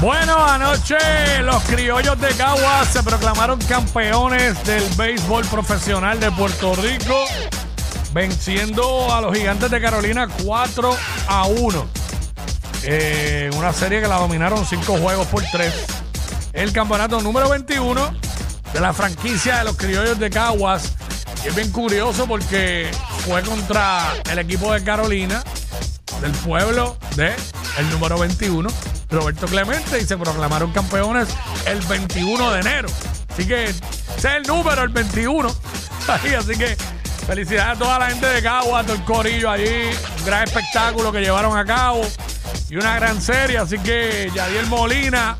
Bueno, anoche los criollos de Caguas se proclamaron campeones del béisbol profesional de Puerto Rico, venciendo a los gigantes de Carolina 4 a 1. Eh, una serie que la dominaron 5 juegos por 3. El campeonato número 21 de la franquicia de los criollos de Caguas. Y es bien curioso porque fue contra el equipo de Carolina, del pueblo de el número 21, Roberto Clemente, y se proclamaron campeones el 21 de enero. Así que ese es el número, el 21. Ahí, así que felicidades a toda la gente de Caguas, todo el corillo allí. Un gran espectáculo que llevaron a cabo y una gran serie. Así que Yadiel Molina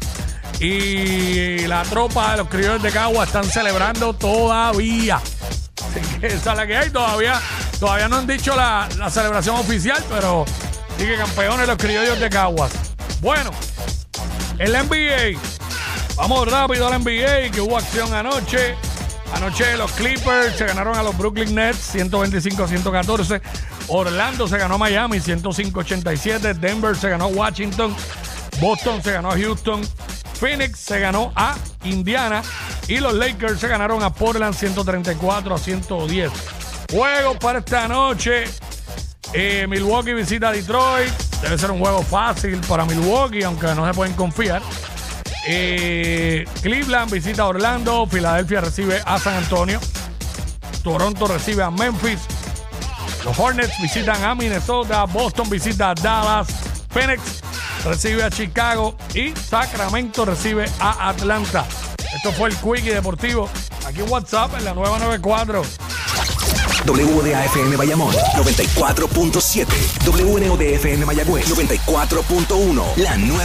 y la tropa de los criollos de Caguas están celebrando todavía. Así que esa es la que hay. Todavía, todavía no han dicho la, la celebración oficial, pero sigue campeones los criollos de Caguas. Bueno, el NBA. Vamos rápido al NBA, que hubo acción anoche. Anoche los Clippers se ganaron a los Brooklyn Nets 125-114. Orlando se ganó a Miami 105-87. Denver se ganó a Washington. Boston se ganó a Houston. Phoenix se ganó a Indiana. Y los Lakers se ganaron a Portland 134 a 110. Juegos para esta noche. Eh, Milwaukee visita a Detroit. Debe ser un juego fácil para Milwaukee, aunque no se pueden confiar. Eh, Cleveland visita a Orlando. Filadelfia recibe a San Antonio. Toronto recibe a Memphis. Los Hornets visitan a Minnesota. Boston visita a Dallas. Phoenix recibe a Chicago. Y Sacramento recibe a Atlanta. Esto fue el Quickie Deportivo. Aquí en WhatsApp en la nueva 94. WDAFM Bayamón 94.7. WNODFM Mayagüez 94.1. La nueva